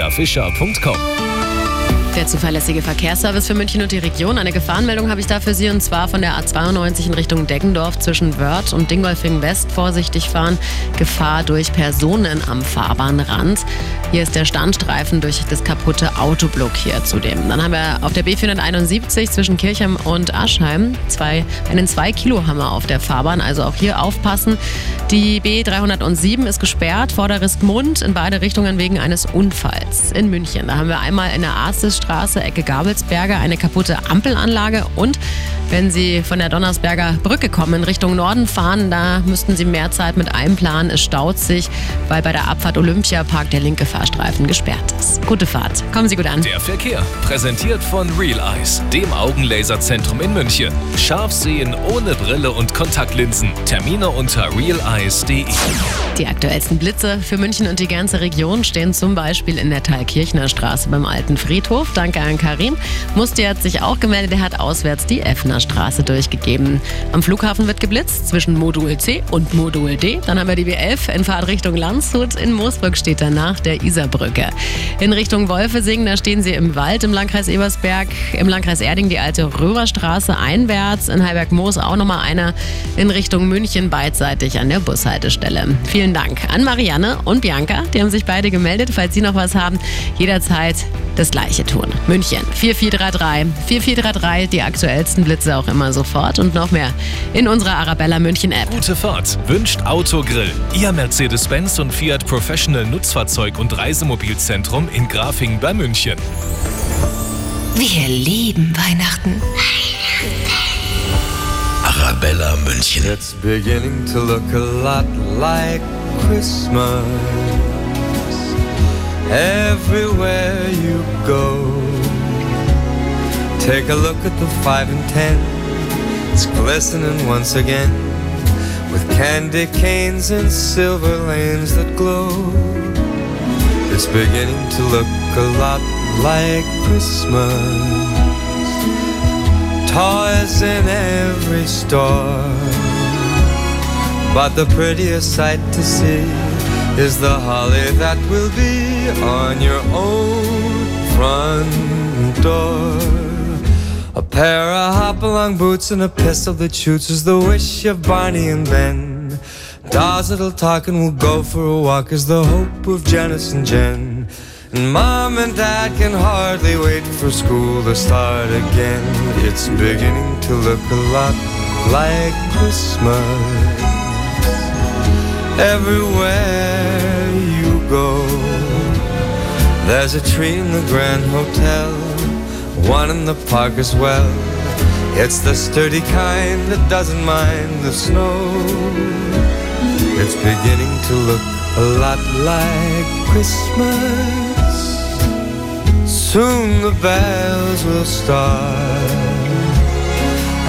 friedafischer.com. Der zuverlässige Verkehrsservice für München und die Region. Eine Gefahrenmeldung habe ich da für Sie und zwar von der A92 in Richtung Deggendorf zwischen Wörth und Dingolfing West. Vorsichtig fahren. Gefahr durch Personen am Fahrbahnrand. Hier ist der Standstreifen durch das kaputte Auto blockiert zudem. Dann haben wir auf der B471 zwischen Kirchheim und Aschheim zwei, einen 2-Kilo-Hammer auf der Fahrbahn. Also auch hier aufpassen. Die B307 ist gesperrt, Vorderriskmund in beide Richtungen wegen eines Unfalls in München. Da haben wir einmal in der Arstisstraße, Ecke Gabelsberger, eine kaputte Ampelanlage und wenn Sie von der Donnersberger Brücke kommen, in Richtung Norden fahren, da müssten Sie mehr Zeit mit einplanen. Es staut sich, weil bei der Abfahrt Olympiapark der linke Fahrstreifen gesperrt ist. Gute Fahrt. Kommen Sie gut an. Der Verkehr, präsentiert von Real Eyes, dem Augenlaserzentrum in München. Scharf sehen ohne Brille und Kontaktlinsen. Termine unter realeyes.de. Die aktuellsten Blitze für München und die ganze Region stehen zum Beispiel in der Thalkirchner Straße beim Alten Friedhof. Danke an Karim. Musti hat sich auch gemeldet, er hat auswärts die Effner Straße durchgegeben. Am Flughafen wird geblitzt zwischen Modul C und Modul D. Dann haben wir die B11 in Fahrtrichtung Landshut. In Moosburg steht danach der Isarbrücke. In Richtung Wolfesing, da stehen sie im Wald im Landkreis Ebersberg. Im Landkreis Erding die alte Röhrerstraße einwärts. In Heiberg-Moos auch nochmal einer in Richtung München beidseitig an der Bushaltestelle. Vielen Dank an Marianne und Bianca. Die haben sich beide gemeldet. Falls Sie noch was haben, jederzeit das Gleiche tun. München 4433 4433, die aktuellsten Blitze auch immer sofort und noch mehr in unserer Arabella München App. Gute Fahrt wünscht Autogrill. Ihr Mercedes-Benz und Fiat Professional Nutzfahrzeug- und Reisemobilzentrum in Grafing bei München. Wir lieben Weihnachten. Arabella München. It's beginning to look a lot like Christmas everywhere you go. Take a look at the five and ten, it's glistening once again with candy canes and silver lanes that glow. It's beginning to look a lot like Christmas. Toys in every store. But the prettiest sight to see is the holly that will be on your own front door. A pair of hop-along boots and a pistol that shoots is the wish of Barney and Ben. Dolls that'll talk and will go for a walk is the hope of Janice and Jen. And mom and dad can hardly wait for school to start again. It's beginning to look a lot like Christmas. Everywhere you go, there's a tree in the Grand Hotel, one in the park as well. It's the sturdy kind that doesn't mind the snow. It's beginning to look a lot like Christmas. Soon the bells will start,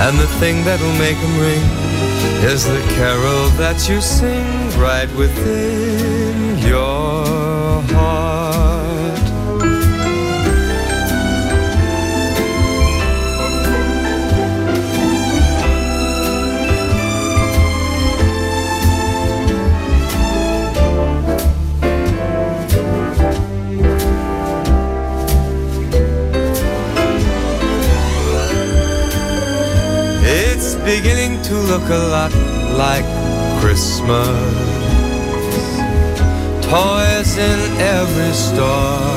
and the thing that'll make them ring is the carol that you sing right within your heart. Beginning to look a lot like Christmas. Toys in every store.